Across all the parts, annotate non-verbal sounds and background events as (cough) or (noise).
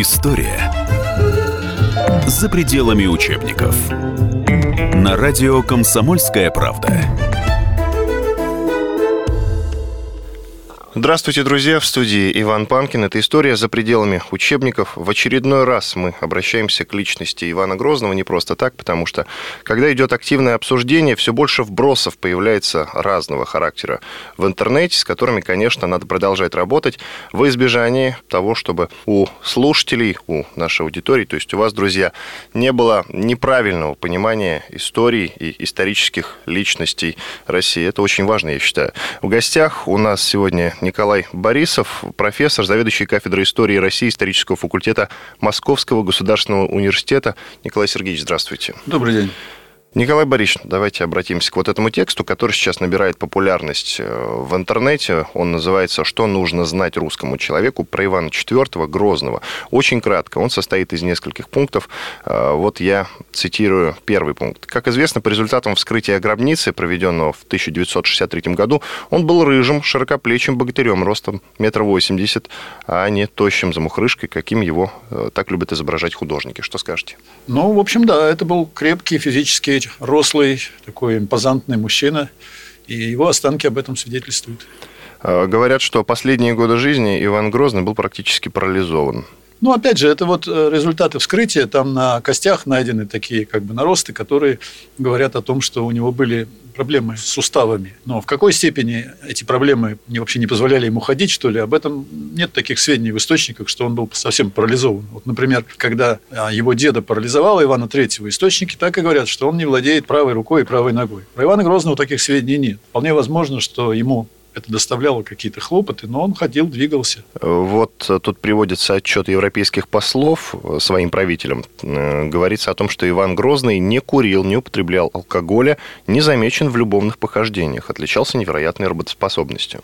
История за пределами учебников. На радио «Комсомольская правда». Здравствуйте, друзья! В студии Иван Панкин. Это история за пределами учебников. В очередной раз мы обращаемся к личности Ивана Грозного не просто так, потому что, когда идет активное обсуждение, все больше вбросов появляется разного характера в интернете, с которыми, конечно, надо продолжать работать во избежание того, чтобы у слушателей, у нашей аудитории, то есть у вас, друзья, не было неправильного понимания истории и исторических личностей России. Это очень важно, я считаю. В гостях у нас сегодня Николай Борисов, профессор, заведующий кафедрой истории России исторического факультета Московского государственного университета. Николай Сергеевич, здравствуйте. Добрый день. Николай Борисович, давайте обратимся к вот этому тексту, который сейчас набирает популярность э, в интернете. Он называется «Что нужно знать русскому человеку» про Ивана IV Грозного. Очень кратко. Он состоит из нескольких пунктов. Э, вот я цитирую первый пункт. Как известно, по результатам вскрытия гробницы, проведенного в 1963 году, он был рыжим, широкоплечим богатырем, ростом метр восемьдесят, а не тощим замухрышкой, каким его э, так любят изображать художники. Что скажете? Ну, в общем, да, это был крепкий физически рослый, такой импозантный мужчина, и его останки об этом свидетельствуют. А, говорят, что последние годы жизни Иван Грозный был практически парализован. Ну, опять же, это вот э, результаты вскрытия. Там на костях найдены такие как бы наросты, которые говорят о том, что у него были проблемы с суставами. Но в какой степени эти проблемы вообще не позволяли ему ходить, что ли, об этом нет таких сведений в источниках, что он был совсем парализован. Вот, например, когда а, его деда парализовало Ивана III, источники так и говорят, что он не владеет правой рукой и правой ногой. Про Ивана Грозного таких сведений нет. Вполне возможно, что ему это доставляло какие-то хлопоты, но он ходил, двигался. Вот тут приводится отчет европейских послов своим правителям. Э, говорится о том, что Иван Грозный не курил, не употреблял алкоголя, не замечен в любовных похождениях, отличался невероятной работоспособностью.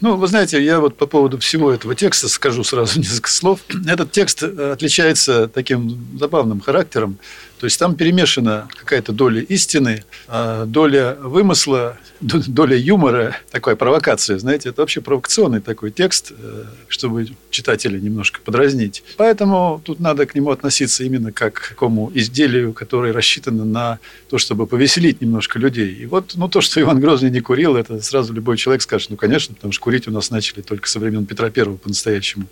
Ну, вы знаете, я вот по поводу всего этого текста скажу сразу (laughs) несколько слов. Этот текст отличается таким забавным характером. То есть там перемешана какая-то доля истины, а доля вымысла, (laughs) доля юмора, такая провокация, знаете, это вообще провокационный такой текст, э, чтобы читателя немножко подразнить. Поэтому тут надо к нему относиться именно как к такому изделию, которое рассчитано на то, чтобы повеселить немножко людей. И вот ну, то, что Иван Грозный не курил, это сразу любой человек скажет, ну, конечно, потому что курить у нас начали только со времен Петра Первого по-настоящему.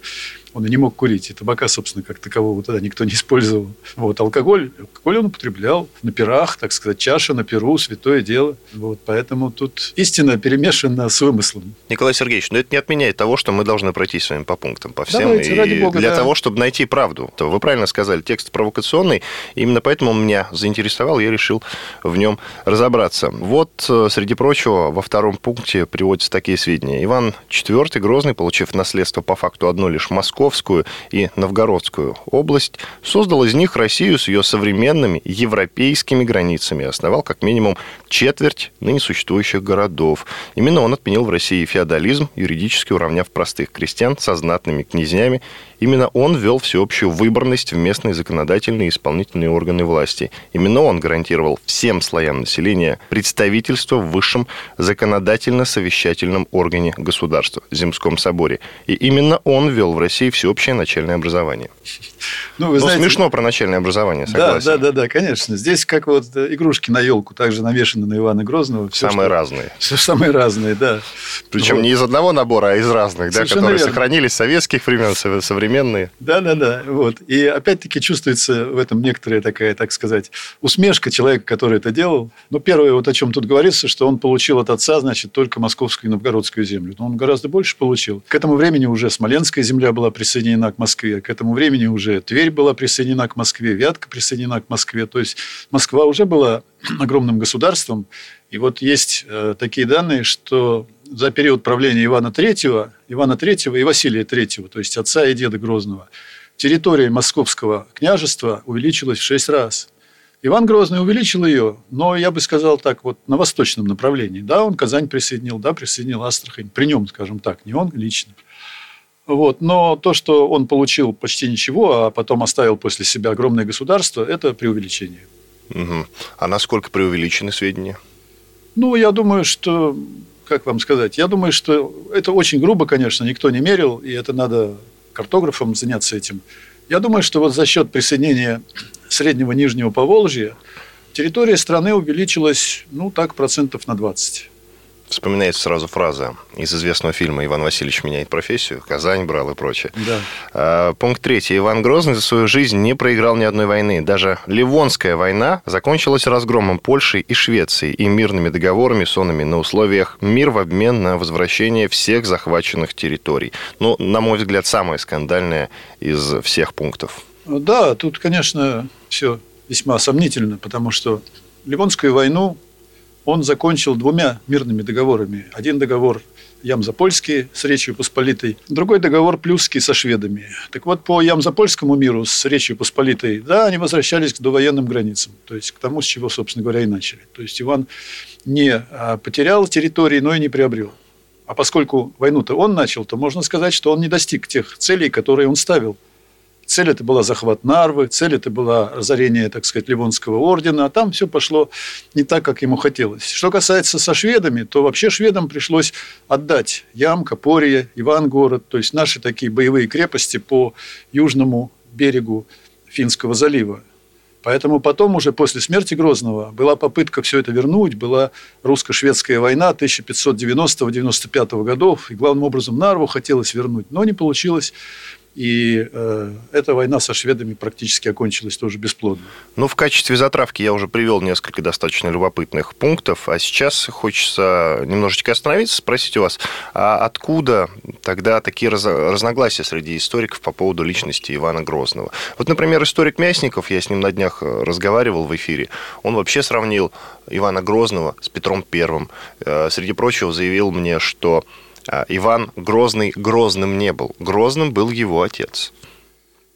Он и не мог курить, и табака, собственно, как такового тогда никто не использовал. Вот, алкоголь, алкоголь он употреблял на пирах, так сказать, чаша на перу, святое дело. Вот, поэтому тут истина перемешана с вымыслом. Николай Сергеевич, но это не отменяет того, что мы должны пройти с вами по пунктам, по всем. Давайте, и ради бога, для да. того, чтобы найти правду. То Вы правильно сказали, текст провокационный, именно поэтому он меня заинтересовал, я решил в нем разобраться. Вот, э, среди прочего, во втором пункте приводятся такие сведения. Иван IV Грозный, получив наследство по факту одно лишь московскую и новгородскую область, создал из них Россию с ее современными европейскими границами, основал как минимум четверть ныне существующих городов. Именно он отменил в России феодализм, юридически уравняв простых крестьян со знатными князьями Именно он ввел всеобщую выборность в местные законодательные и исполнительные органы власти. Именно он гарантировал всем слоям населения представительство в высшем законодательно-совещательном органе государства – Земском соборе. И именно он ввел в России всеобщее начальное образование. Ну, вы ну знаете, смешно про начальное образование, да, согласен. да, да, да, конечно. Здесь как вот игрушки на елку также навешаны на Ивана Грозного. Всё, Самые что- разные. (laughs) Все самые разные, да. Причем Вот. не из одного набора, а из разных, да, которые верно. сохранились с советских времен, со- современные. Да, да, да. Вот. И опять-таки чувствуется в этом некоторая такая, так сказать, усмешка человека, который это делал. Ну, первое, вот о чем тут говорится, что он получил от отца, значит, только московскую и новгородскую землю. Но он гораздо больше получил. К этому времени уже Смоленская земля была присоединена к Москве. К этому времени уже Тверь была присоединена к Москве, Вятка присоединена к Москве. То есть Москва уже была (clears throat) огромным государством. И вот есть э, такие данные, что за период правления Ивана III, Ивана III и Василия III, то есть отца и деда Грозного, территория Московского княжества увеличилась в шесть раз. Иван Грозный увеличил ее, но я бы сказал так, вот на восточном направлении. Да, он Казань присоединил, да, присоединил Астрахань. При нем, скажем так, не он лично. Вот. Но то, что он получил почти ничего, а потом оставил после себя огромное государство, это преувеличение. Мгм. А насколько преувеличены сведения? Ну, я думаю, что, как вам сказать, я думаю, что это очень грубо, конечно, никто не мерил, и это надо картографам заняться этим. Я думаю, что вот за счет присоединения Среднего Нижнего Поволжья территория страны увеличилась, ну, так, процентов на 20. Вспоминается сразу фраза из известного фильма «Иван Васильевич меняет профессию», «Казань брал» и прочее. Да. А, пункт третий. Иван Грозный за свою жизнь не проиграл ни одной войны. Даже Ливонская война закончилась разгромом Польши и Швеции и мирными договорами, сонными на условиях мир в обмен на возвращение всех захваченных территорий. Ну, на мой взгляд, самое скандальное из всех пунктов. Да, тут, конечно, все весьма сомнительно, потому что Ливонскую войну он закончил двумя мирными договорами. Один договор Ямзапольский с Речью Посполитой, другой договор Плюсский со шведами. Так вот, по Ямзапольскому миру с Речью Посполитой, да, они возвращались к довоенным границам, то есть к тому, с чего, собственно говоря, и начали. То есть Иван не а, потерял территории, но и не приобрел. А поскольку войну-то он начал, то можно сказать, что он не достиг тех целей, которые он ставил – Цель это была захват Нарвы, цель это была разорение, так сказать, Ливонского ордена, а там все пошло не так, как ему хотелось. Что касается со шведами, то вообще шведам пришлось отдать Ям, Копорье, Ивангород, то есть наши такие боевые крепости по южному берегу Финского залива. Поэтому потом уже после смерти Грозного была попытка все это вернуть, была русско-шведская война 1590-95 годов, и главным образом Нарву хотелось вернуть, но не получилось. И э, эта война со шведами практически окончилась тоже бесплодно. Ну, в качестве затравки я уже привел несколько достаточно любопытных пунктов, а сейчас хочется немножечко остановиться, спросить у вас, а откуда тогда такие раз, разногласия среди историков по поводу личности Ивана Грозного? Вот, например, историк Мясников, я с ним на днях разговаривал в эфире, он вообще сравнил Ивана Грозного с Петром Первым. Э, среди прочего заявил мне, что Иван Грозный Грозным не был. Грозным был его отец.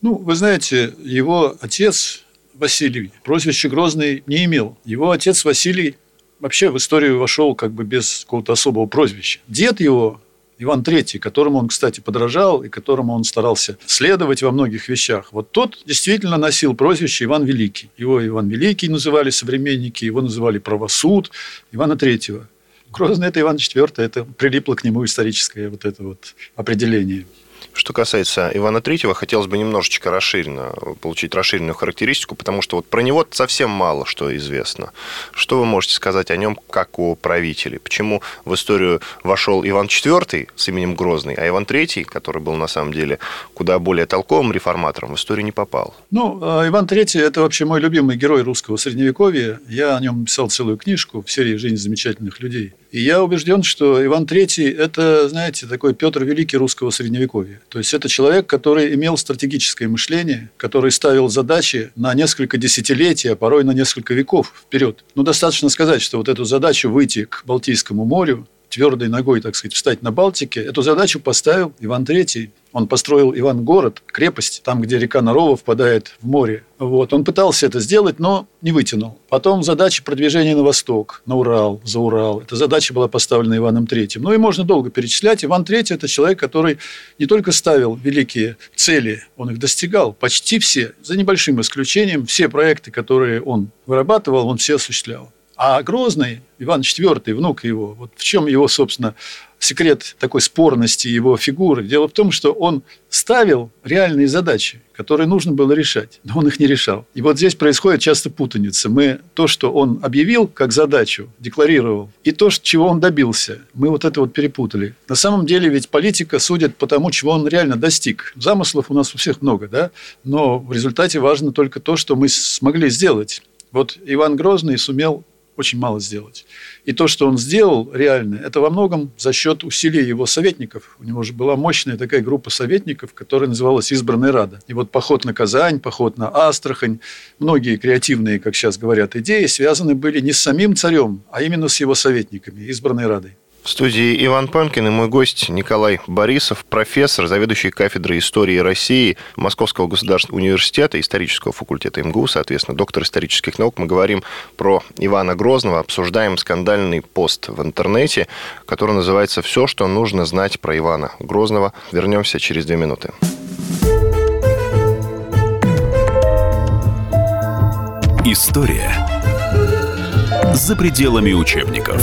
Ну, вы знаете, его отец Василий прозвище Грозный не имел. Его отец Василий вообще в историю вошел как бы без какого-то особого прозвища. Дед его, Иван III, которому он, кстати, подражал и которому он старался следовать во многих вещах, вот тот действительно носил прозвище Иван Великий. Его Иван Великий называли современники, его называли правосуд Ивана III. Грозный – это Иван IV, это прилипло к нему историческое вот это вот определение. Что касается Ивана Третьего, хотелось бы немножечко расширенно получить расширенную характеристику, потому что вот про него совсем мало что известно. Что вы можете сказать о нем как о правителе? Почему в историю вошел Иван IV с именем Грозный, а Иван III, который был на самом деле куда более толковым реформатором, в историю не попал? Ну, а Иван III – это вообще мой любимый герой русского средневековья. Я о нем писал целую книжку в серии «Жизнь замечательных людей». И я убежден, что Иван III – это, знаете, такой Петр Великий русского средневековья. То есть это человек, который имел стратегическое мышление, который ставил задачи на несколько десятилетий, а порой на несколько веков вперед. Ну, достаточно сказать, что вот эту задачу выйти к Балтийскому морю, твердой ногой, так сказать, встать на Балтике, эту задачу поставил Иван III. Он построил Иван-город, крепость, там, где река Нарова впадает в море. Вот. Он пытался это сделать, но не вытянул. Потом задача продвижения на восток, на Урал, за Урал. Эта задача была поставлена Иваном III. Ну и можно долго перечислять. Иван III – это человек, который не только ставил великие цели, он их достигал. Почти все, за небольшим исключением, все проекты, которые он вырабатывал, он все осуществлял. А Грозный, Иван IV, внук его, вот в чем его, собственно, секрет такой спорности его фигуры? Дело в том, что он ставил реальные задачи, которые нужно было решать, но он их не решал. И вот здесь происходит часто путаница. Мы то, что он объявил как задачу, декларировал, и то, чего он добился, мы вот это вот перепутали. На самом деле ведь политика судит по тому, чего он реально достиг. Замыслов у нас у всех много, да? но в результате важно только то, что мы смогли сделать. Вот Иван Грозный сумел очень мало сделать. И то, что он сделал реально, это во многом за счет усилий его советников. У него же была мощная такая группа советников, которая называлась «Избранная Рада». И вот поход на Казань, поход на Астрахань, многие креативные, как сейчас говорят, идеи связаны были не с самим царем, а именно с его советниками, избранной Радой. В студии Иван Панкин и мой гость Николай Борисов, профессор, заведующий кафедрой истории России Московского государственного университета, исторического факультета МГУ, соответственно, доктор исторических наук. Мы говорим про Ивана Грозного, обсуждаем скандальный пост в интернете, который называется «Все, что нужно знать про Ивана Грозного». Вернемся через две минуты. История за пределами учебников.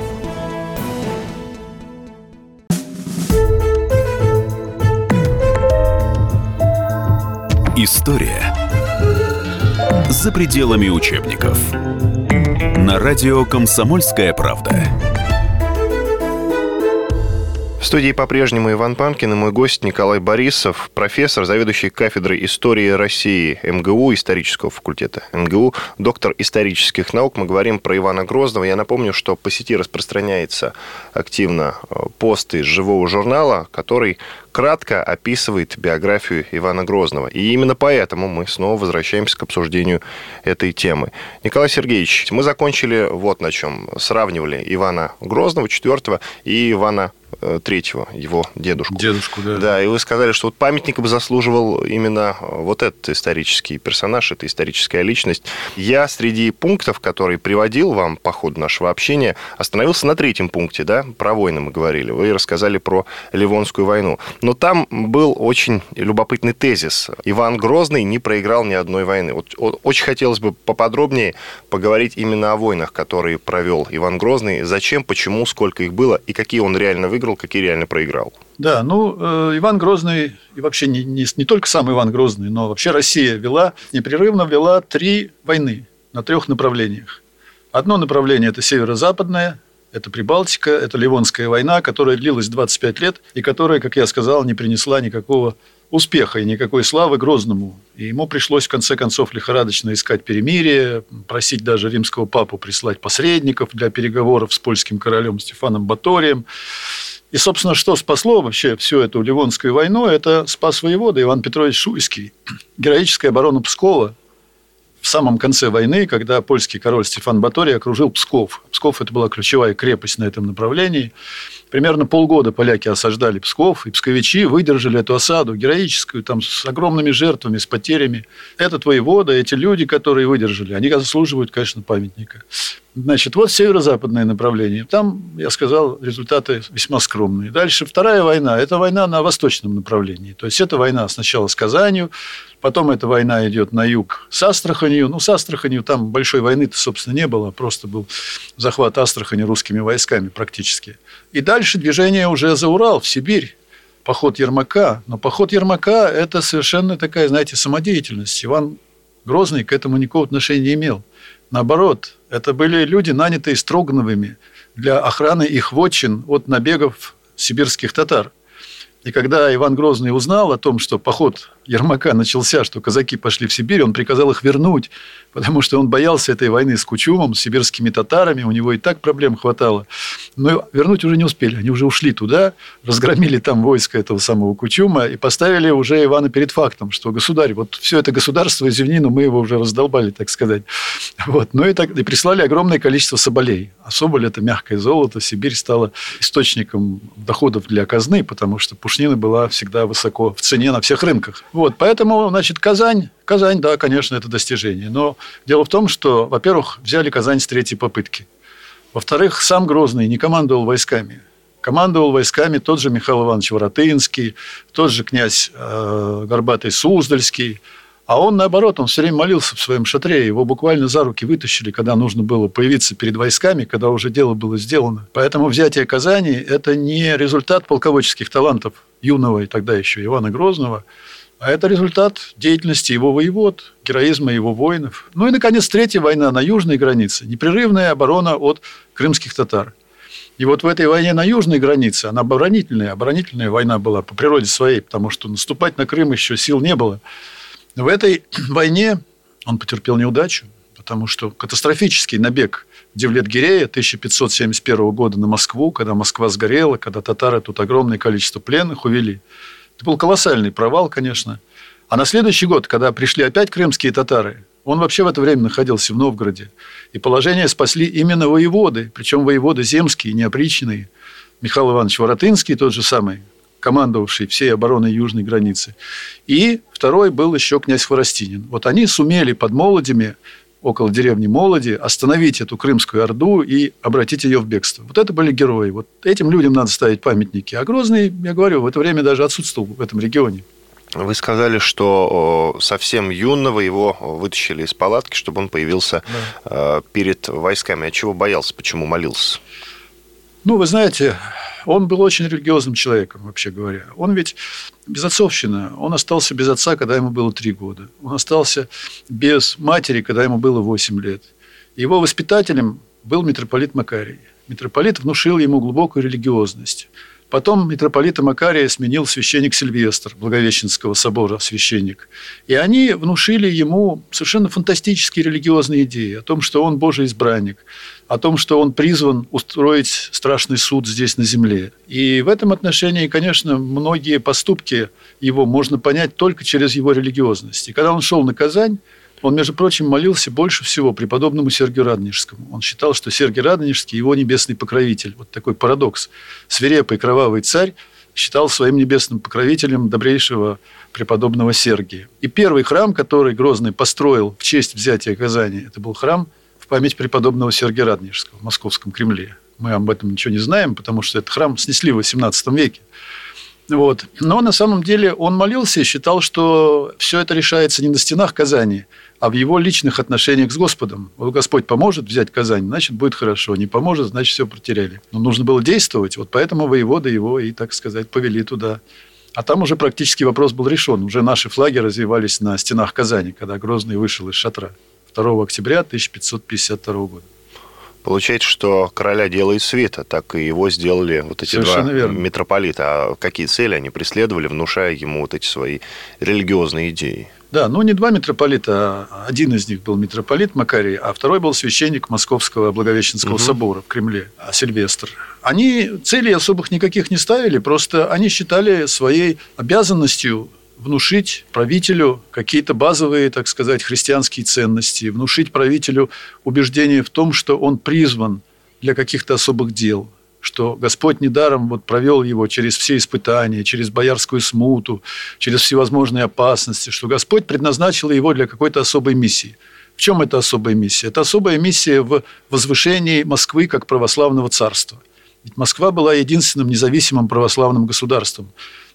История за пределами учебников. На радио «Комсомольская правда». В студии по-прежнему Иван Панкин и мой гость Николай Борисов, профессор, заведующий кафедрой истории России МГУ, исторического факультета МГУ, доктор исторических наук. Мы говорим про Ивана Грозного. Я напомню, что по сети распространяется активно э, пост из живого журнала, который кратко описывает биографию Ивана Грозного. И именно поэтому мы снова возвращаемся к обсуждению этой темы. Николай Сергеевич, мы закончили вот на чем. Сравнивали Ивана Грозного, четвертого, и Ивана третьего, его дедушку. Дедушку, да. Да, и вы сказали, что вот памятник бы заслуживал именно э, вот этот исторический персонаж, эта историческая личность. Я среди пунктов, которые приводил вам по ходу нашего общения, остановился на третьем пункте, да, про войны мы говорили. Вы рассказали про Ливонскую войну. Но там был очень любопытный тезис. Иван Грозный не проиграл ни одной войны. Вот очень хотелось бы поподробнее поговорить именно о войнах, которые провел Иван Грозный. Зачем, почему, сколько их было и какие он реально выиграл выиграл, какие реально проиграл. Да, ну, э, Иван Грозный, и вообще не, не, не только сам Иван Грозный, но вообще Россия вела, непрерывно вела три войны на трех направлениях. Одно направление – это северо-западное, это Прибалтика, это Ливонская война, которая длилась 25 лет и которая, как я сказал, не принесла никакого успеха и никакой славы Грозному. И ему пришлось, в конце концов, лихорадочно искать перемирие, просить даже римского папу прислать посредников для переговоров с польским королем Стефаном Баторием. И, собственно, что спасло вообще всю эту Ливонскую войну, это спас воевода Иван Петрович Шуйский. Героическая оборона Пскова в самом конце войны, когда польский король Стефан Баторий окружил Псков. Псков – это была ключевая крепость на этом направлении. Примерно полгода поляки осаждали Псков, и псковичи выдержали эту осаду героическую, там, с огромными жертвами, с потерями. Этот воевода, эти люди, которые выдержали, они заслуживают, конечно, памятника. Значит, вот северо-западное направление. Там, я сказал, результаты весьма скромные. Дальше вторая война. Это война на восточном направлении. То есть, это война сначала с Казанью, потом эта война идет на юг с Астраханью. Ну, с Астраханью там большой войны-то, собственно, не было. Просто был захват Астрахани русскими войсками практически. И дальше движение уже за Урал, в Сибирь поход Ермака. Но поход Ермака – это совершенно такая, знаете, самодеятельность. Иван Грозный к этому никакого отношения не имел. Наоборот, это были люди, нанятые Строгановыми для охраны их вотчин от набегов сибирских татар. И когда Иван Грозный узнал о том, что поход Ермака начался, что казаки пошли в Сибирь, он приказал их вернуть, потому что он боялся этой войны с Кучумом, с сибирскими татарами, у него и так проблем хватало. Но вернуть уже не успели, они уже ушли туда, разгромили там войско этого самого Кучума и поставили уже Ивана перед фактом, что государь, вот все это государство, извини, но мы его уже раздолбали, так сказать. Вот. Ну и, так, и прислали огромное количество соболей. А соболь – это мягкое золото. Сибирь стала источником доходов для казны, потому что пушнина была всегда высоко в цене на всех рынках. Вот, поэтому, значит, Казань, Казань, да, конечно, это достижение. Но дело в том, что, во-первых, взяли Казань с третьей попытки. Во-вторых, сам Грозный не командовал войсками. Командовал войсками тот же Михаил Иванович Воротынский, тот же князь э, Горбатый Суздальский. А он, наоборот, он все время молился в своем шатре. Его буквально за руки вытащили, когда нужно было появиться перед войсками, когда уже дело было сделано. Поэтому взятие Казани – это не результат полководческих талантов юного и тогда еще Ивана Грозного – а это результат деятельности его воевод, героизма его воинов. Ну и, наконец, третья война на южной границе. Непрерывная оборона от крымских татар. И вот в этой войне на южной границе, она оборонительная, оборонительная война была по природе своей, потому что наступать на Крым еще сил не было. В этой (clears throat) войне он потерпел неудачу, потому что катастрофический набег Девлет-Гирея 1571 года на Москву, когда Москва сгорела, когда татары тут огромное количество пленных увели – это был колоссальный провал, конечно. А на следующий год, когда пришли опять крымские татары, он вообще в это время находился в Новгороде. И положение спасли именно воеводы, причем воеводы земские, неопричные. Михаил Иванович Воротынский, тот же самый, командовавший всей обороной южной границы. И второй был еще князь Хворостинин. Вот они сумели под Молодями около деревни Молоди, остановить эту Крымскую Орду и обратить ее в бегство. Вот это были герои. Вот этим людям надо ставить памятники. А Грозный, я говорю, в это время даже отсутствовал в этом регионе. Вы сказали, что совсем юного его вытащили из палатки, чтобы он появился да. Э, перед войсками. А чего боялся, почему молился? Ну, вы знаете, он был очень религиозным человеком, вообще говоря. Он ведь безотцовщина. Он остался без отца, когда ему было три года. Он остался без матери, когда ему было восемь лет. Его воспитателем был митрополит Макарий. Митрополит внушил ему глубокую религиозность. Потом митрополита Макария сменил священник Сильвестр, Благовещенского собора священник. И они внушили ему совершенно фантастические религиозные идеи о том, что он Божий избранник, о том, что он призван устроить страшный суд здесь на земле. И в этом отношении, конечно, многие поступки его можно понять только через его религиозность. И когда он шел на Казань, он, между прочим, молился больше всего преподобному Сергию Радонежскому. Он считал, что Сергий Радонежский – его небесный покровитель. Вот такой парадокс. Свирепый кровавый царь считал своим небесным покровителем добрейшего преподобного Сергия. И первый храм, который Грозный построил в честь взятия Казани, это был храм память преподобного Сергия Радонежского в Московском Кремле. Мы об этом ничего не знаем, потому что этот храм снесли в XVIII веке. Вот. Но на самом деле он молился и считал, что все это решается не на стенах Казани, а в его личных отношениях с Господом. Вот Господь поможет взять Казань, значит, будет хорошо. Не поможет, значит, все потеряли. Но нужно было действовать. Вот поэтому воевода его и, так сказать, повели туда. А там уже практически вопрос был решен. Уже наши флаги развивались на стенах Казани, когда Грозный вышел из шатра 2 октября 1552 года. Получается, что короля делает света, так и его сделали вот эти Совершенно два верно. митрополита. А какие цели они преследовали, внушая ему вот эти свои религиозные идеи? Да, ну не два митрополита, а один из них был митрополит Макарий, а второй был священник Московского Благовещенского угу. собора в Кремле, а Сильвестр. Они целей особых никаких не ставили, просто они считали своей обязанностью внушить правителю какие-то базовые, так сказать, христианские ценности, внушить правителю убеждение в том, что он призван для каких-то особых дел – что Господь недаром вот провел его через все испытания, через боярскую смуту, через всевозможные опасности, что Господь предназначил его для какой-то особой миссии. В чем эта особая миссия? Это особая миссия в возвышении Москвы как православного царства. Ведь Москва была единственным независимым православным государством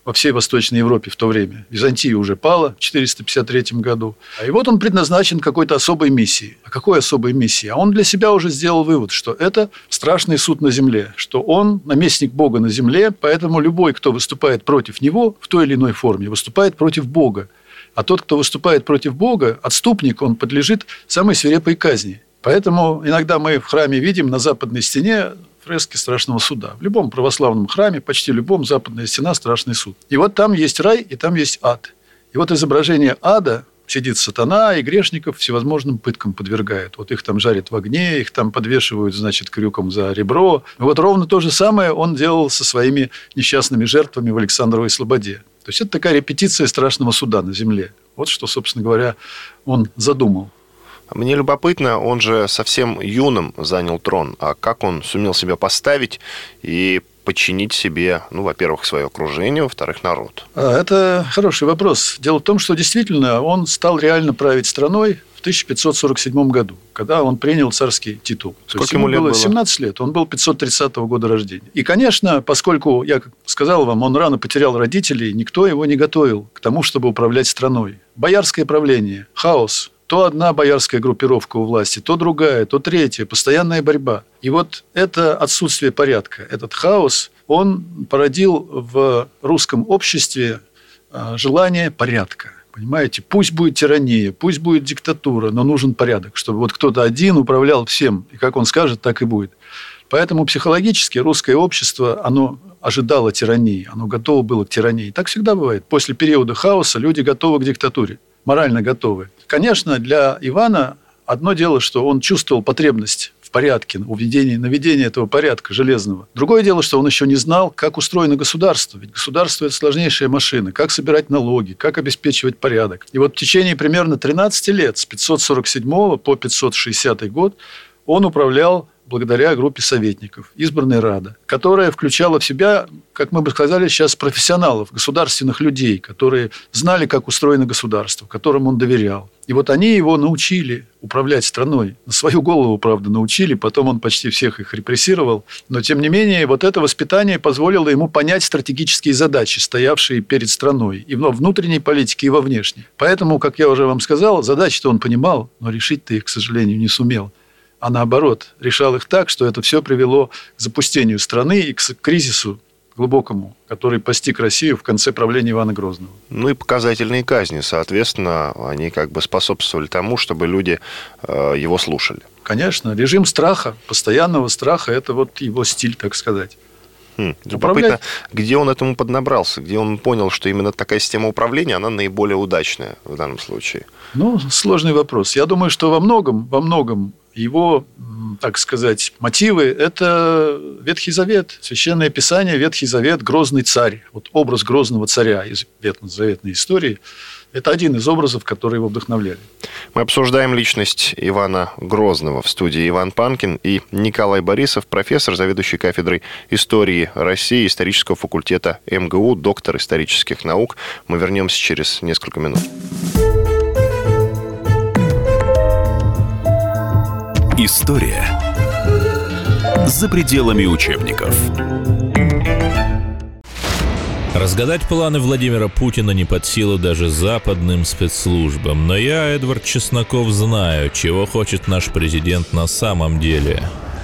во всей Восточной Европе в то время. Византия уже пала в 453 году. И вот он предназначен какой-то особой миссии. А какой особой миссии? А он для себя уже сделал вывод, что это страшный суд на земле, что он наместник Бога на земле, поэтому любой, кто выступает против него в той или иной форме, выступает против Бога. А тот, кто выступает против Бога, отступник, он подлежит самой свирепой казни. Поэтому иногда мы в храме видим на западной стене фрески страшного суда. В любом православном храме, почти любом, западная стена – страшный суд. И вот там есть рай, и там есть ад. И вот изображение ада сидит сатана, и грешников всевозможным пыткам подвергает. Вот их там жарят в огне, их там подвешивают, значит, крюком за ребро. И вот ровно то же самое он делал со своими несчастными жертвами в Александровой Слободе. То есть это такая репетиция страшного суда на земле. Вот что, собственно говоря, он задумал. Мне любопытно, он же совсем юным занял трон. А как он сумел себя поставить и подчинить себе, ну, во-первых, свое окружение, во-вторых, народ? А, это хороший вопрос. Дело в том, что действительно он стал реально править страной в 1547 году, когда он принял царский титул. Сколько есть ему, ему лет было? 17 лет. Он был 530 года рождения. И, конечно, поскольку, я сказал вам, он рано потерял родителей, никто его не готовил к тому, чтобы управлять страной. Боярское правление, хаос, то одна боярская группировка у власти, то другая, то третья, постоянная борьба. И вот это отсутствие порядка, этот хаос, он породил в русском обществе а, желание порядка. Понимаете, пусть будет тирания, пусть будет диктатура, но нужен порядок, чтобы вот кто-то один управлял всем, и как он скажет, так и будет. Поэтому психологически русское общество, оно ожидало тирании, оно готово было к тирании. Так всегда бывает. После периода хаоса люди готовы к диктатуре морально готовы. Конечно, для Ивана одно дело, что он чувствовал потребность в порядке, в введении, наведении этого порядка железного. Другое дело, что он еще не знал, как устроено государство. Ведь государство – это сложнейшая машина. Как собирать налоги, как обеспечивать порядок. И вот в течение примерно 13 лет, с 547 по 560 год, он управлял благодаря группе советников, избранной Рада, которая включала в себя, как мы бы сказали сейчас, профессионалов, государственных людей, которые знали, как устроено государство, которым он доверял. И вот они его научили управлять страной. На свою голову, правда, научили, потом он почти всех их репрессировал. Но, тем не менее, вот это воспитание позволило ему понять стратегические задачи, стоявшие перед страной и во внутренней политике, и во внешней. Поэтому, как я уже вам сказал, задачи-то он понимал, но решить-то их, к сожалению, не сумел а наоборот, решал их так, что это все привело к запустению страны и к кризису глубокому, который постиг Россию в конце правления Ивана Грозного. Ну и показательные казни, соответственно, они как бы способствовали тому, чтобы люди э, его слушали. Конечно, режим страха, постоянного страха, это вот его стиль, так сказать. Хм, любопытно, где он этому поднабрался, где он понял, что именно такая система управления, она наиболее удачная в данном случае? Ну, сложный вопрос. Я думаю, что во многом, во многом его, так сказать, мотивы – это Ветхий Завет, Священное Писание, Ветхий Завет, Грозный царь. Вот образ Грозного царя из ветхозаветной истории – это один из образов, которые его вдохновляли. Мы обсуждаем личность Ивана Грозного в студии Иван Панкин и Николай Борисов, профессор, заведующий кафедрой истории России исторического факультета МГУ, доктор исторических наук. Мы вернемся через несколько минут. История за пределами учебников. Разгадать планы Владимира Путина не под силу даже западным спецслужбам. Но я, Эдвард Чесноков, знаю, чего хочет наш президент на самом деле.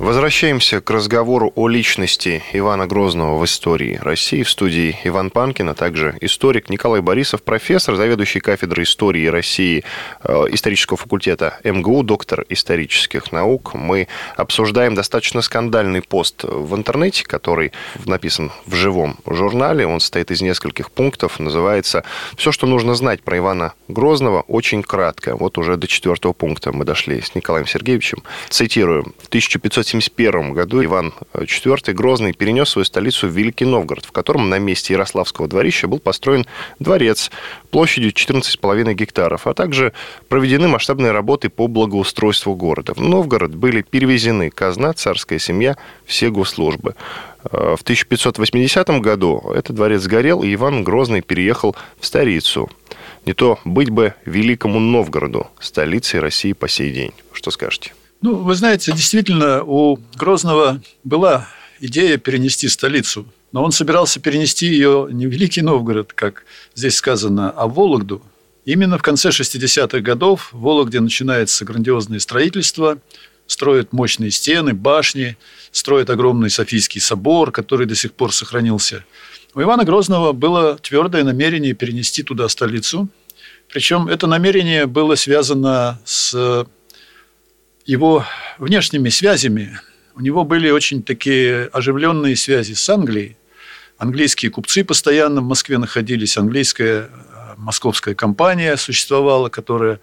Возвращаемся к разговору о личности Ивана Грозного в истории России. В студии Иван Панкин, а также историк Николай Борисов, профессор, заведующий кафедрой истории России э, исторического факультета МГУ, доктор исторических наук. Мы обсуждаем достаточно скандальный пост в интернете, который написан в живом журнале. Он состоит из нескольких пунктов. Называется «Все, что нужно знать про Ивана Грозного, очень кратко». Вот уже до четвертого пункта мы дошли с Николаем Сергеевичем. Цитирую. В 1500 1571 году Иван IV Грозный перенес свою столицу в Великий Новгород, в котором на месте Ярославского дворища был построен дворец площадью 14,5 гектаров, а также проведены масштабные работы по благоустройству города. В Новгород были перевезены казна, царская семья, все госслужбы. Э, в 1580 году этот дворец сгорел, и Иван Грозный переехал в столицу. Не то быть бы Великому Новгороду, столицей России по сей день. Что скажете? Ну, вы знаете, действительно, у Грозного была идея перенести столицу, но он собирался перенести ее не в Великий Новгород, как здесь сказано, а в Вологду. Именно в конце 60-х годов в Вологде начинается грандиозное строительство, строят мощные стены, башни, строят огромный Софийский собор, который до сих пор сохранился. У Ивана Грозного было твердое намерение перенести туда столицу. Причем это намерение было связано с его внешними связями. У него были очень такие оживленные связи с Англией. Английские купцы постоянно в Москве находились, английская э, московская компания существовала, которая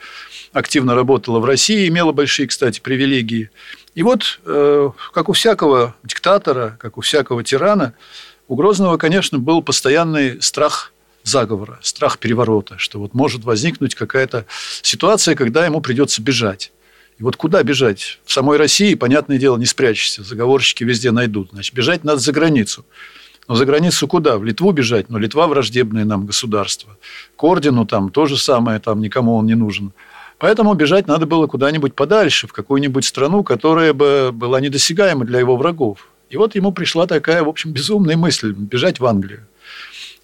активно работала в России, имела большие, кстати, привилегии. И вот, э, как у всякого диктатора, как у всякого тирана, у Грозного, конечно, был постоянный страх заговора, страх переворота, что вот может возникнуть какая-то ситуация, когда ему придется бежать. И вот куда бежать? В самой России, понятное дело, не спрячешься. Заговорщики везде найдут. Значит, бежать надо за границу. Но за границу куда? В Литву бежать? Но Литва враждебное нам государство. К ордену там то же самое, там никому он не нужен. Поэтому бежать надо было куда-нибудь подальше, в какую-нибудь страну, которая бы была недосягаема для его врагов. И вот ему пришла такая, в общем, безумная мысль – бежать в Англию.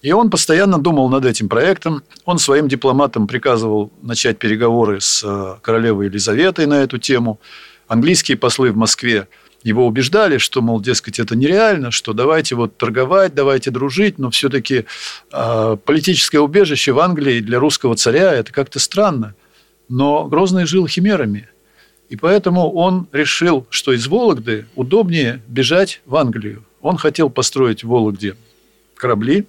И он постоянно думал над этим проектом. Он своим дипломатам приказывал начать переговоры с э, королевой Елизаветой на эту тему. Английские послы в Москве его убеждали, что, мол, дескать, это нереально, что давайте вот торговать, давайте дружить, но все-таки э, политическое убежище в Англии для русского царя – это как-то странно. Но Грозный жил химерами. И поэтому он решил, что из Вологды удобнее бежать в Англию. Он хотел построить в Вологде корабли,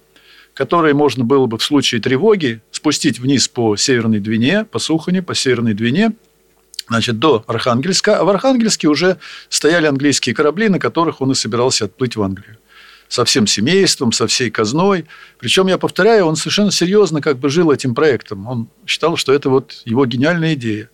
которые можно было бы в случае тревоги спустить вниз по Северной Двине, по Сухоне, по Северной Двине, значит, до Архангельска. А в Архангельске уже стояли английские корабли, на которых он и собирался отплыть в Англию со всем семейством, со всей казной. Причем, я повторяю, он совершенно серьезно как бы жил этим проектом. Он считал, что это вот его гениальная идея.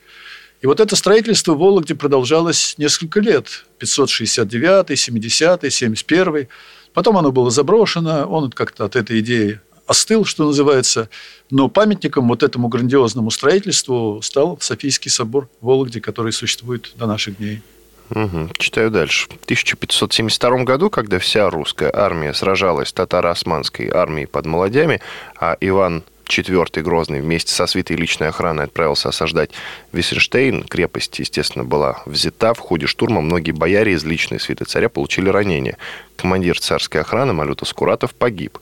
И вот это строительство в Вологде продолжалось несколько лет. 569, 70, 71. Потом оно было заброшено, он как-то от этой идеи остыл, что называется. Но памятником вот этому грандиозному строительству стал Софийский собор в Вологде, который существует до наших дней. Угу. Читаю дальше. В 1572 году, когда вся русская армия сражалась с татаро-османской армией под Молодями, а Иван IV Грозный вместе со свитой личной охраны отправился осаждать Виссенштейн. Крепость, естественно, была взята. В ходе штурма многие бояре из личной свиты царя получили ранения. Командир царской охраны Малюта Скуратов погиб.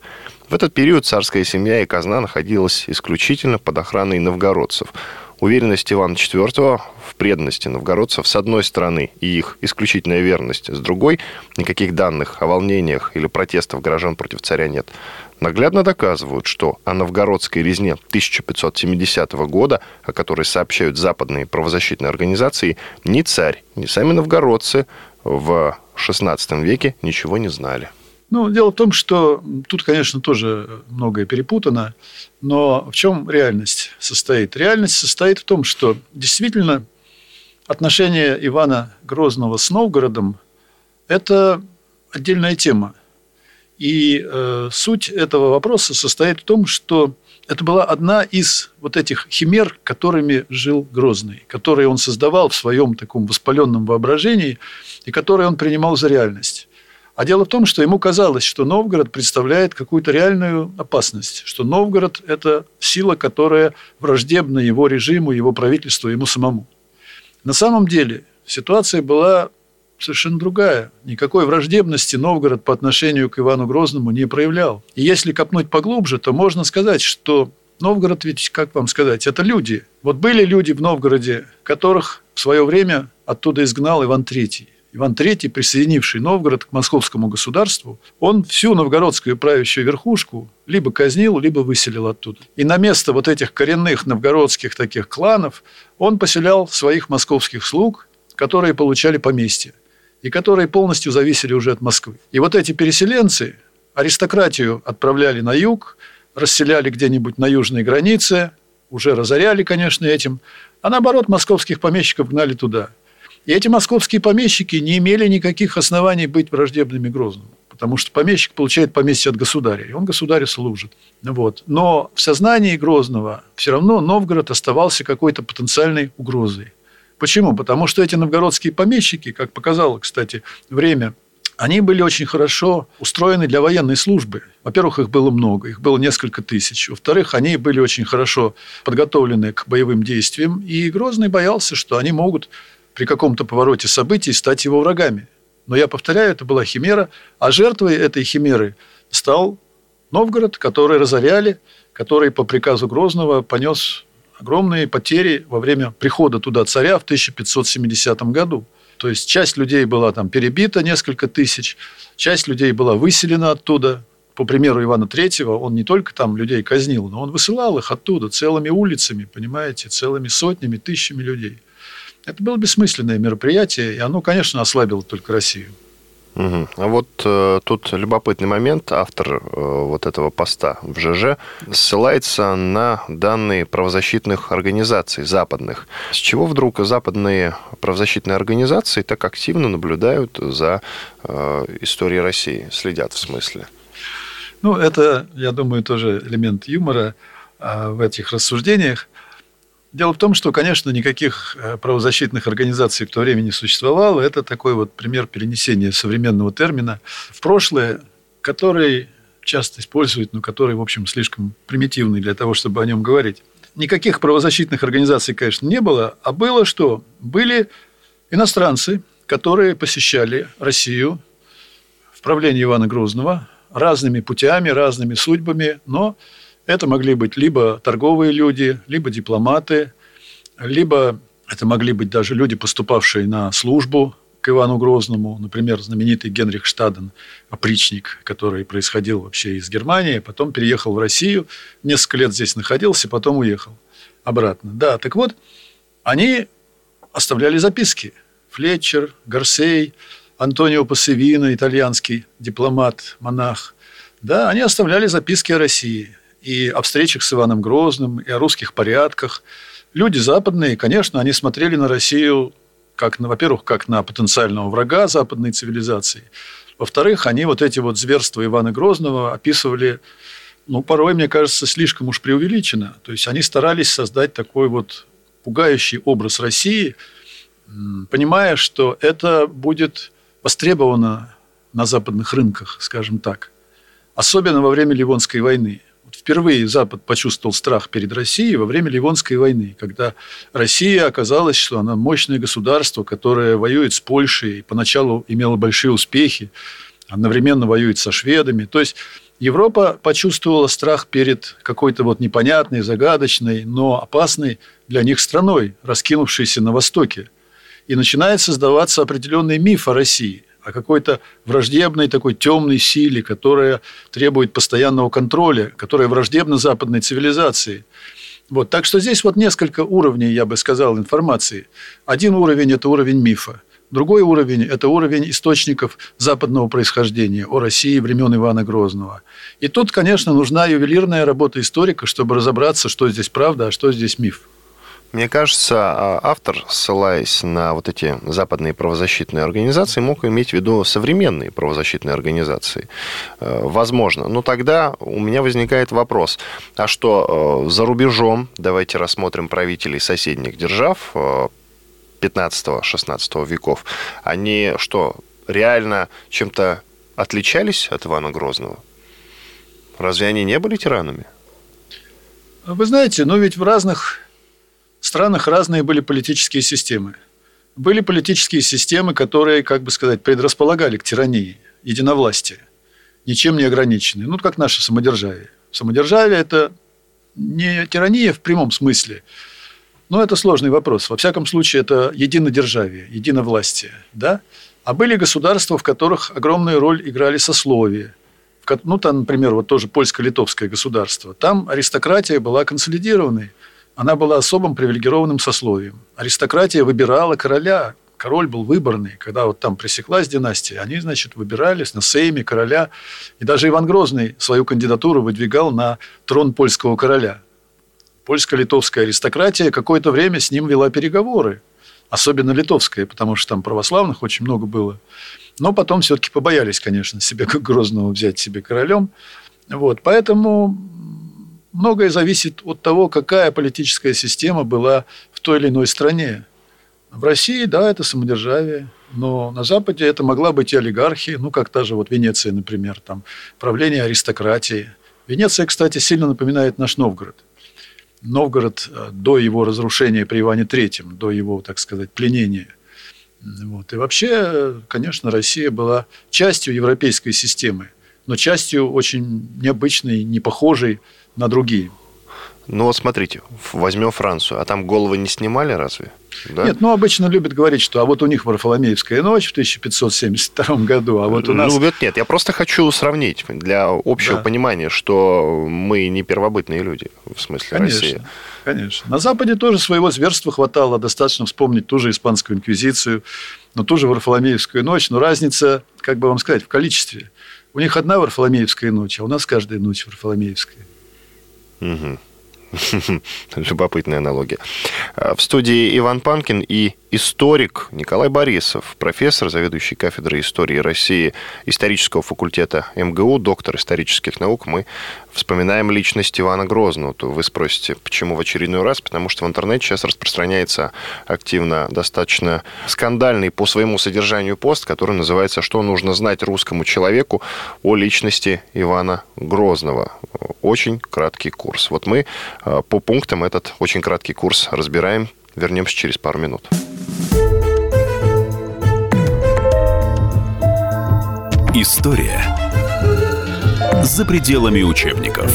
В этот период царская семья и казна находилась исключительно под охраной новгородцев. Уверенность Ивана IV в преданности новгородцев с одной стороны и их исключительная верность с другой, никаких данных о волнениях или протестах горожан против царя нет, наглядно доказывают, что о новгородской резне 1570 года, о которой сообщают западные правозащитные организации, ни царь, ни сами новгородцы в XVI веке ничего не знали. Ну, дело в том, что тут, конечно, тоже многое перепутано, но в чем реальность состоит? Реальность состоит в том, что действительно отношения Ивана Грозного с Новгородом – это отдельная тема. И э, суть этого вопроса состоит в том, что это была одна из вот этих химер, которыми жил Грозный, которые он создавал в своем таком воспаленном воображении и которые он принимал за реальность. А дело в том, что ему казалось, что Новгород представляет какую-то реальную опасность, что Новгород – это сила, которая враждебна его режиму, его правительству, ему самому. На самом деле ситуация была совершенно другая. Никакой враждебности Новгород по отношению к Ивану Грозному не проявлял. И если копнуть поглубже, то можно сказать, что Новгород ведь, как вам сказать, это люди. Вот были люди в Новгороде, которых в свое время оттуда изгнал Иван III. Иван III, присоединивший Новгород к московскому государству, он всю новгородскую правящую верхушку либо казнил, либо выселил оттуда. И на место вот этих коренных новгородских таких кланов он поселял своих московских слуг, которые получали поместье и которые полностью зависели уже от Москвы. И вот эти переселенцы аристократию отправляли на юг, расселяли где-нибудь на южной границе, уже разоряли, конечно, этим, а наоборот, московских помещиков гнали туда – и эти московские помещики не имели никаких оснований быть враждебными Грозному. Потому что помещик получает поместье от государя, и он государю служит. Вот. Но в сознании Грозного все равно Новгород оставался какой-то потенциальной угрозой. Почему? Потому что эти новгородские помещики, как показало, кстати, время, они были очень хорошо устроены для военной службы. Во-первых, их было много, их было несколько тысяч. Во-вторых, они были очень хорошо подготовлены к боевым действиям, и Грозный боялся, что они могут при каком-то повороте событий стать его врагами. Но я повторяю, это была химера, а жертвой этой химеры стал Новгород, который разоряли, который по приказу Грозного понес огромные потери во время прихода туда царя в 1570 году. То есть часть людей была там перебита, несколько тысяч, часть людей была выселена оттуда. По примеру Ивана Третьего, он не только там людей казнил, но он высылал их оттуда целыми улицами, понимаете, целыми сотнями, тысячами людей – это было бессмысленное мероприятие, и оно, конечно, ослабило только Россию. Угу. А вот э, тут любопытный момент. Автор э, вот этого поста в ЖЖ ссылается на данные правозащитных организаций западных. С чего вдруг западные правозащитные организации так активно наблюдают за э, историей России, следят в смысле? Ну, это, я думаю, тоже элемент юмора э, в этих рассуждениях. Дело в том, что, конечно, никаких э, правозащитных организаций в то время не существовало. Это такой вот пример перенесения современного термина в прошлое, который часто используют, но который, в общем, слишком примитивный для того, чтобы о нем говорить. Никаких правозащитных организаций, конечно, не было, а было что? Были иностранцы, которые посещали Россию в правлении Ивана Грозного разными путями, разными судьбами, но это могли быть либо торговые люди, либо дипломаты, либо это могли быть даже люди, поступавшие на службу к Ивану Грозному, например, знаменитый Генрих Штаден, опричник, который происходил вообще из Германии, потом переехал в Россию, несколько лет здесь находился, потом уехал обратно. Да, так вот, они оставляли записки. Флетчер, Гарсей, Антонио Пассевино, итальянский дипломат, монах. Да, они оставляли записки о России и о встречах с Иваном Грозным, и о русских порядках. Люди западные, конечно, они смотрели на Россию как, на, во-первых, как на потенциального врага западной цивилизации. Во-вторых, они вот эти вот зверства Ивана Грозного описывали, ну, порой, мне кажется, слишком уж преувеличенно. То есть они старались создать такой вот пугающий образ России, понимая, что это будет востребовано на западных рынках, скажем так. Особенно во время Ливонской войны. Впервые Запад почувствовал страх перед Россией во время Ливонской войны, когда Россия оказалась, что она мощное государство, которое воюет с Польшей, и поначалу имело большие успехи, одновременно воюет со шведами. То есть Европа почувствовала страх перед какой-то вот непонятной, загадочной, но опасной для них страной, раскинувшейся на Востоке. И начинает создаваться определенный миф о России о какой-то враждебной такой темной силе, которая требует постоянного контроля, которая враждебна западной цивилизации. Вот. Так что здесь вот несколько уровней, я бы сказал, информации. Один уровень – это уровень мифа. Другой уровень – это уровень источников западного происхождения о России времен Ивана Грозного. И тут, конечно, нужна ювелирная работа историка, чтобы разобраться, что здесь правда, а что здесь миф. Мне кажется, а, автор, ссылаясь на вот эти западные правозащитные организации, мог иметь в виду современные правозащитные организации. Э, возможно. Но тогда у меня возникает вопрос, а что э, за рубежом, давайте рассмотрим правителей соседних держав 15-16 э, веков, они что, реально чем-то отличались от Ивана Грозного? Разве они не были тиранами? Вы знаете, но ведь в разных странах разные были политические системы. Были политические системы, которые, как бы сказать, предрасполагали к тирании, единовластия, ничем не ограниченные. Ну, как наше самодержавие. Самодержавие – это не тирания в прямом смысле, но это сложный вопрос. Во всяком случае, это единодержавие, единовластие. Да? А были государства, в которых огромную роль играли сословия. Ну, там, например, вот тоже польско-литовское государство. Там аристократия была консолидированной – она была особым привилегированным сословием. Аристократия выбирала короля, король был выборный. Когда вот там пресеклась династия, они, значит, выбирались на сейме короля. И даже Иван Грозный свою кандидатуру выдвигал на трон польского короля. Польско-литовская аристократия какое-то время с ним вела переговоры. Особенно литовская, потому что там православных очень много было. Но потом все-таки побоялись, конечно, себе как (laughs) Грозного взять себе королем. Вот, поэтому многое зависит от того, какая политическая система была в той или иной стране. В России, да, это самодержавие, но на Западе это могла быть и олигархия, ну, как та же вот Венеция, например, там, правление аристократии. Венеция, кстати, сильно напоминает наш Новгород. Новгород э, до его разрушения при Иване III, до его, так сказать, пленения. Вот. И вообще, конечно, Россия была частью европейской системы, но частью очень необычной, не похожей на другие. Ну вот смотрите, возьмем Францию, а там головы не снимали разве? Да? Нет, ну обычно любят говорить, что а вот у них Варфоломеевская ночь в 1572 году, а вот у нас... Ну, нет, я просто хочу сравнить для общего да. понимания, что мы не первобытные люди, в смысле конечно, России. Конечно. На Западе тоже своего зверства хватало, достаточно вспомнить ту же испанскую инквизицию, но ту же Варфоломеевскую ночь, но разница, как бы вам сказать, в количестве. У них одна Варфоломеевская ночь, а у нас каждая ночь Варфоломеевская. Угу. (laughs) Любопытная аналогия. А, в студии Иван Панкин и историк Николай Борисов, профессор, заведующий кафедрой истории России исторического факультета МГУ, доктор исторических наук. Мы вспоминаем личность Ивана Грозного. То вы спросите, почему в очередной раз? Потому что в интернете сейчас распространяется активно достаточно скандальный по своему содержанию пост, который называется «Что нужно знать русскому человеку о личности Ивана Грозного». Очень краткий курс. Вот мы по пунктам этот очень краткий курс разбираем. Вернемся через пару минут. История за пределами учебников.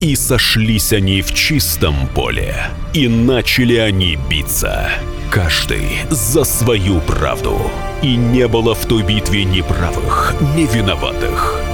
История. сошлись они в чистом поле, и начали они биться. Каждый за свою правду. И не было в той битве ни правых, ни виноватых.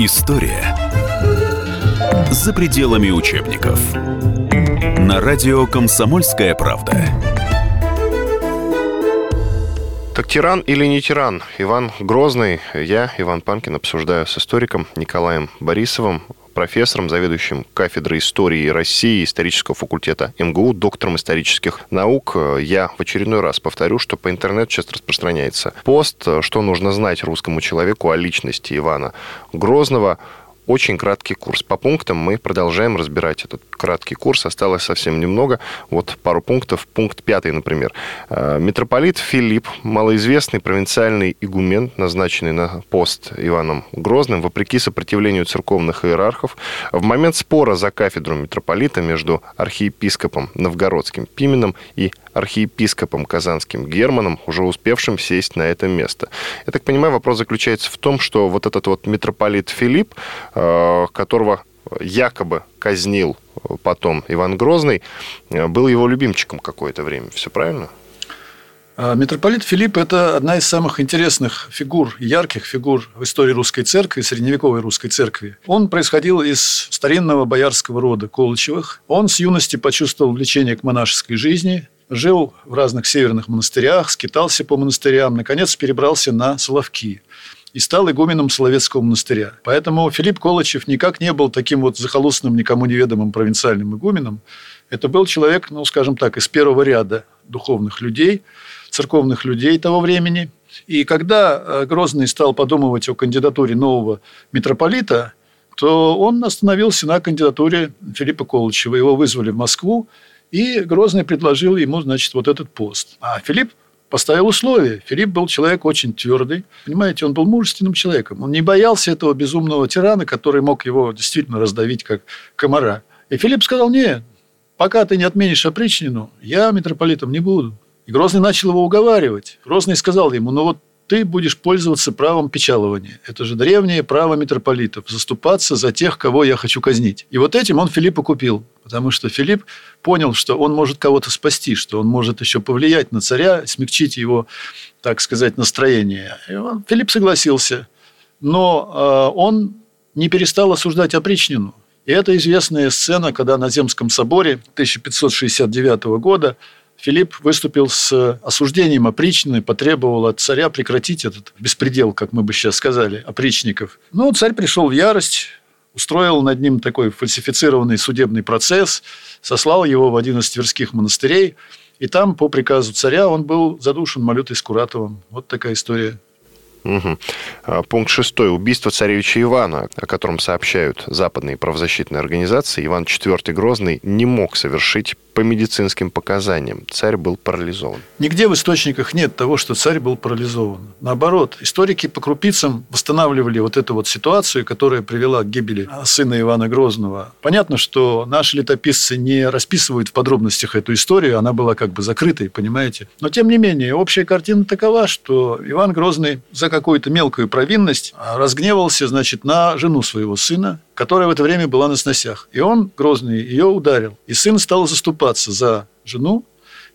История за пределами учебников. На радио «Комсомольская правда». Так тиран или не тиран? Иван Грозный, я, Иван Панкин, обсуждаю с историком Николаем Борисовым, профессором, заведующим кафедрой истории России исторического факультета МГУ, доктором исторических наук. Я в очередной раз повторю, что по интернету сейчас распространяется пост, что нужно знать русскому человеку о личности Ивана Грозного – очень краткий курс. По пунктам мы продолжаем разбирать этот краткий курс. Осталось совсем немного. Вот пару пунктов. Пункт пятый, например. Э, митрополит Филипп, малоизвестный провинциальный игумен, назначенный на пост Иваном Грозным, вопреки сопротивлению церковных иерархов, в момент спора за кафедру митрополита между архиепископом Новгородским Пименом и архиепископом Казанским Германом, уже успевшим сесть на это место. Я так понимаю, вопрос заключается в том, что вот этот вот митрополит Филипп, э, которого якобы казнил потом Иван Грозный, э, был его любимчиком какое-то время. Все правильно? А, митрополит Филипп – это одна из самых интересных фигур, ярких фигур в истории русской церкви, средневековой русской церкви. Он происходил из старинного боярского рода Колычевых. Он с юности почувствовал влечение к монашеской жизни, жил в разных северных монастырях, скитался по монастырям, наконец перебрался на Соловки и стал игуменом Соловецкого монастыря. Поэтому Филипп Колычев никак не был таким вот захолустным, никому неведомым провинциальным игуменом. Это был человек, ну, скажем так, из первого ряда духовных людей, церковных людей того времени. И когда э, Грозный стал подумывать о кандидатуре нового митрополита, то он остановился на кандидатуре Филиппа Колычева. Его вызвали в Москву, и Грозный предложил ему, значит, вот этот пост. А Филипп поставил условия. Филипп был человек очень твердый. Понимаете, он был мужественным человеком. Он не боялся этого безумного тирана, который мог его действительно раздавить, как комара. И Филипп сказал, нет, пока ты не отменишь опричнину, я митрополитом не буду. И Грозный начал его уговаривать. Грозный сказал ему, ну вот ты будешь пользоваться правом печалования. Это же древнее право митрополитов – заступаться за тех, кого я хочу казнить. И вот этим он Филиппа купил, потому что Филипп понял, что он может кого-то спасти, что он может еще повлиять на царя, смягчить его, так сказать, настроение. И он, Филипп согласился, но э, он не перестал осуждать опричнину. И это известная сцена, когда на Земском соборе 1569 года Филипп выступил с осуждением опричнины, потребовал от царя прекратить этот беспредел, как мы бы сейчас сказали, опричников. Ну, царь пришел в ярость, устроил над ним такой фальсифицированный судебный процесс, сослал его в один из тверских монастырей, и там, по приказу царя, он был задушен Малютой Скуратовым. Вот такая история. Угу. Пункт шестой. Убийство царевича Ивана, о котором сообщают западные правозащитные организации, Иван IV Грозный не мог совершить по медицинским показаниям. Царь был парализован. Нигде в источниках нет того, что царь был парализован. Наоборот, историки по крупицам восстанавливали вот эту вот ситуацию, которая привела к гибели сына Ивана Грозного. Понятно, что наши летописцы не расписывают в подробностях эту историю, она была как бы закрытой, понимаете. Но, тем не менее, общая картина такова, что Иван Грозный за какую-то мелкую провинность разгневался, значит, на жену своего сына, которая в это время была на сносях. И он, Грозный, ее ударил. И сын стал заступаться за жену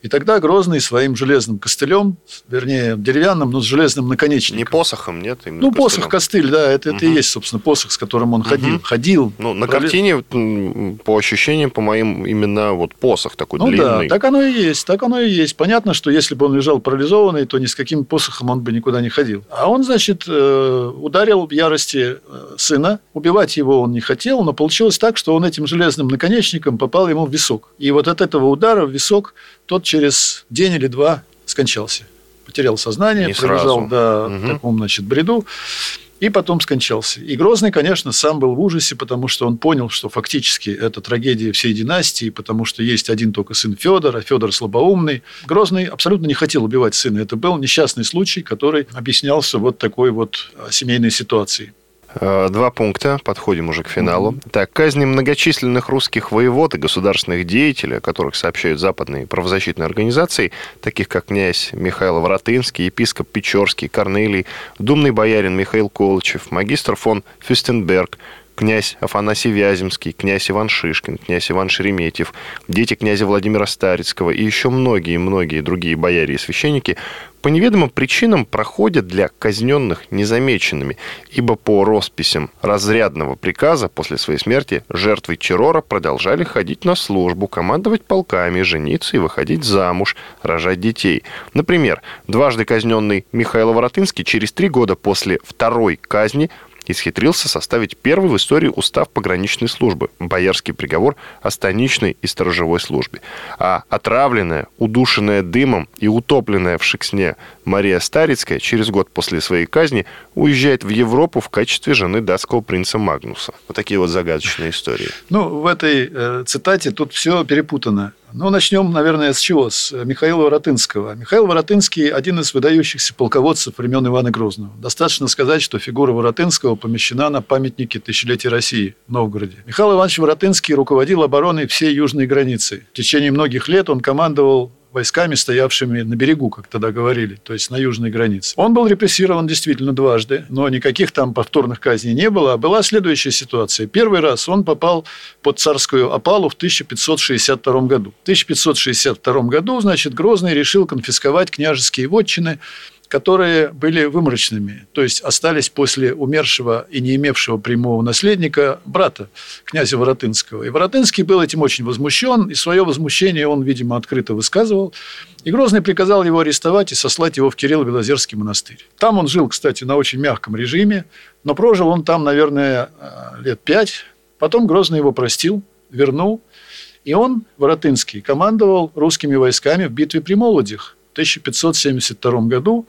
И тогда Грозный своим железным костылем, вернее, деревянным, но с железным наконечником. Не посохом, нет? Ну, посох, костыль, да, это, угу. это и есть, собственно, посох, с которым он ходил. Угу. Ходил. Ну, на пролез... картине, по ощущениям, по моим, именно вот посох такой ну, длинный. да, так оно и есть, так оно и есть. Понятно, что если бы он лежал парализованный, то ни с каким посохом он бы никуда не ходил. А он, значит, э, ударил в ярости э, сына. Убивать его он не хотел, но получилось так, что он этим железным наконечником попал ему в висок. И вот от этого удара в висок тот через день или два скончался. Потерял сознание, Не пробежал до угу. таком, значит, бреду и потом скончался. И Грозный, конечно, сам был в ужасе, потому что он понял, что фактически это трагедия всей династии, потому что есть один только сын Федора, Федор слабоумный. Грозный абсолютно не хотел убивать сына. Это был несчастный случай, который объяснялся вот такой вот а, семейной ситуацией. Э, два пункта, подходим уже к финалу. Так, казни многочисленных русских воевод и государственных деятелей, о которых сообщают западные правозащитные организации, таких как князь Михаил Воротынский, епископ Печорский, Корнелий, думный боярин Михаил Колычев, магистр фон Фюстенберг, князь Афанасий Вяземский, князь Иван Шишкин, князь Иван Шереметьев, дети князя Владимира Старицкого и еще многие-многие другие бояре и священники по неведомым причинам проходят для казненных незамеченными, ибо по росписям разрядного приказа после своей смерти жертвы террора продолжали ходить на службу, командовать полками, жениться и выходить замуж, рожать детей. Например, дважды казненный Михаил Воротынский через три года после второй казни исхитрился составить первый в истории устав пограничной службы, боярский приговор о станичной и сторожевой службе. А отравленная, удушенная дымом и утопленная в Шексне Мария Старицкая через год после своей казни уезжает в Европу в качестве жены датского принца Магнуса. Вот такие вот загадочные истории. Ну, в этой э, цитате тут все перепутано. Ну, начнем, наверное, с чего? С Михаила Воротынского. Михаил Воротынский – один из выдающихся полководцев времен Ивана Грозного. Достаточно сказать, что фигура Воротынского помещена на памятнике тысячелетия России в Новгороде. Михаил Иванович Воротынский руководил обороной всей южной границы. В течение многих лет он командовал войсками, стоявшими на берегу, как тогда говорили, то есть на южной границе. Он был репрессирован действительно дважды, но никаких там повторных казней не было. А была следующая ситуация. Первый раз он попал под царскую опалу в 1562 году. В 1562 году, значит, Грозный решил конфисковать княжеские вотчины которые были выморочными, то есть остались после умершего и не имевшего прямого наследника брата, князя Воротынского. И Воротынский был этим очень возмущен, и свое возмущение он, видимо, открыто высказывал. И Грозный приказал его арестовать и сослать его в Кирилл-Белозерский монастырь. Там он жил, кстати, на очень мягком режиме, но прожил он там, наверное, лет пять. Потом Грозный его простил, вернул, и он, Воротынский, командовал русскими войсками в битве при Молодях – 1572 году,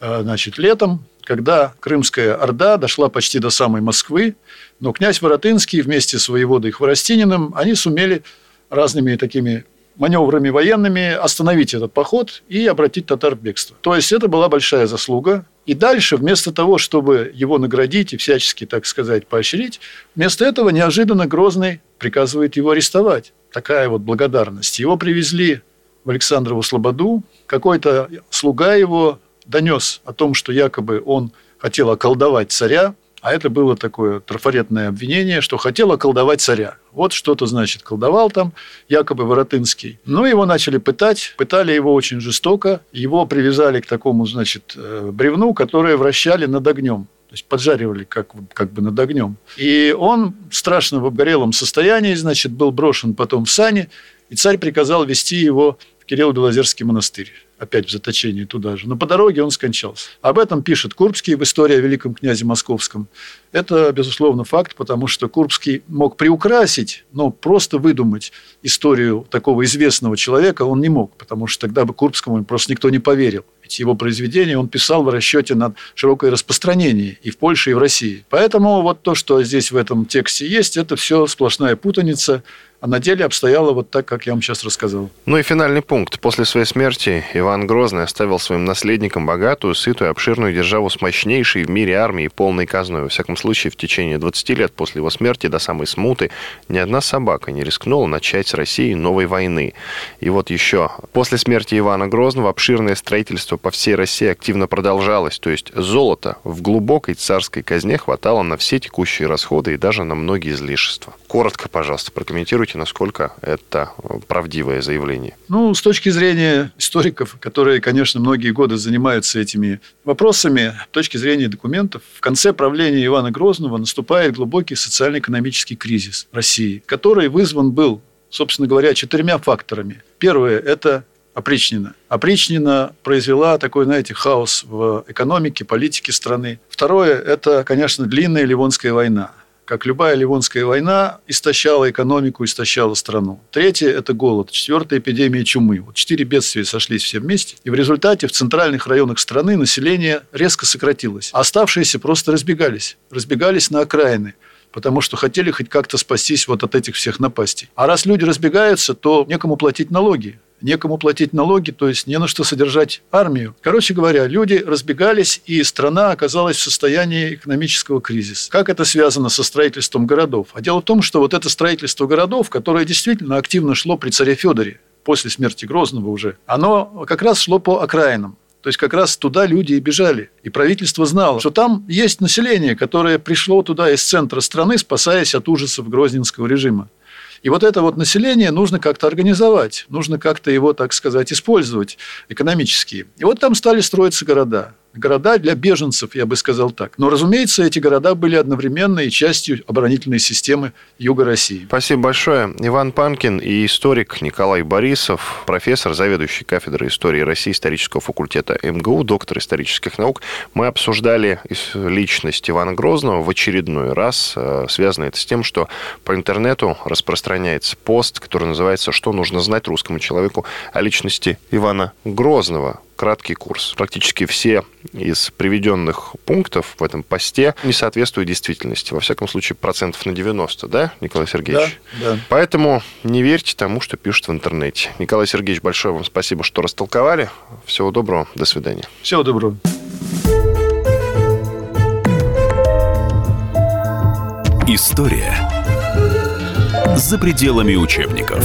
э, значит, летом, когда Крымская Орда дошла почти до самой Москвы, но князь Воротынский вместе с воеводой Хворостининым, они сумели разными такими маневрами военными остановить этот поход и обратить татар в бегство. То есть это была большая заслуга. И дальше, вместо того, чтобы его наградить и всячески, так сказать, поощрить, вместо этого неожиданно Грозный приказывает его арестовать. Такая вот благодарность. Его привезли в Александрову Слободу. Какой-то слуга его донес о том, что якобы он хотел околдовать царя, а это было такое трафаретное обвинение, что хотел околдовать царя. Вот что-то, значит, колдовал там якобы Воротынский. Ну, его начали пытать. Пытали его очень жестоко. Его привязали к такому, значит, э, бревну, которое вращали над огнем. То есть поджаривали как, как бы над огнем. И он страшно в обгорелом состоянии, значит, был брошен потом в сани, и царь приказал вести его Кирилл-Белозерский монастырь. Опять в заточении туда же. Но по дороге он скончался. Об этом пишет Курбский в «Истории о великом князе московском». Это, безусловно, факт, потому что Курбский мог приукрасить, но просто выдумать историю такого известного человека он не мог, потому что тогда бы Курбскому просто никто не поверил. Ведь его произведения он писал в расчете на широкое распространение и в Польше, и в России. Поэтому вот то, что здесь в этом тексте есть, это все сплошная путаница, а на деле обстояло вот так, как я вам сейчас рассказал. Ну и финальный пункт. После своей смерти Иван Грозный оставил своим наследникам богатую, сытую, обширную державу с мощнейшей в мире армией, полной казной. Во всяком случае, в течение 20 лет после его смерти до самой смуты ни одна собака не рискнула начать с Россией новой войны. И вот еще. После смерти Ивана Грозного обширное строительство по всей России активно продолжалось. То есть золота в глубокой царской казне хватало на все текущие расходы и даже на многие излишества. Коротко, пожалуйста, прокомментируйте счете, насколько это правдивое заявление? Ну, с точки зрения историков, которые, конечно, многие годы занимаются этими вопросами, с точки зрения документов, в конце правления Ивана Грозного наступает глубокий социально-экономический кризис России, который вызван был, собственно говоря, четырьмя факторами. Первое – это опричнина. Опричнина произвела такой, знаете, хаос в экономике, политике страны. Второе – это, конечно, длинная Ливонская война. Как любая Ливонская война истощала экономику, истощала страну. Третье – это голод. Четвертое – эпидемия чумы. Вот четыре бедствия сошлись все вместе. И в результате в центральных районах страны население резко сократилось. А оставшиеся просто разбегались. Разбегались на окраины потому что хотели хоть как-то спастись вот от этих всех напастей. А раз люди разбегаются, то некому платить налоги некому платить налоги, то есть не на что содержать армию. Короче говоря, люди разбегались, и страна оказалась в состоянии экономического кризиса. Как это связано со строительством городов? А дело в том, что вот это строительство городов, которое действительно активно шло при царе Федоре, после смерти Грозного уже, оно как раз шло по окраинам. То есть как раз туда люди и бежали. И правительство знало, что там есть население, которое пришло туда из центра страны, спасаясь от ужасов грозненского режима. И вот это вот население нужно как-то организовать, нужно как-то его, так сказать, использовать экономически. И вот там стали строиться города города для беженцев, я бы сказал так. Но, разумеется, эти города были одновременно и частью оборонительной системы Юга России. Спасибо большое. Иван Панкин и историк Николай Борисов, профессор, заведующий кафедрой истории России исторического факультета МГУ, доктор исторических наук. Мы обсуждали личность Ивана Грозного в очередной раз. Э, связано это с тем, что по интернету распространяется пост, который называется «Что нужно знать русскому человеку о личности Ивана Грозного?» Краткий курс. Практически все из приведенных пунктов в этом посте не соответствуют действительности. Во всяком случае, процентов на 90, да, Николай Сергеевич? Да, да. Поэтому не верьте тому, что пишут в интернете. Николай Сергеевич, большое вам спасибо, что растолковали. Всего доброго. До свидания. Всего доброго. История за пределами учебников.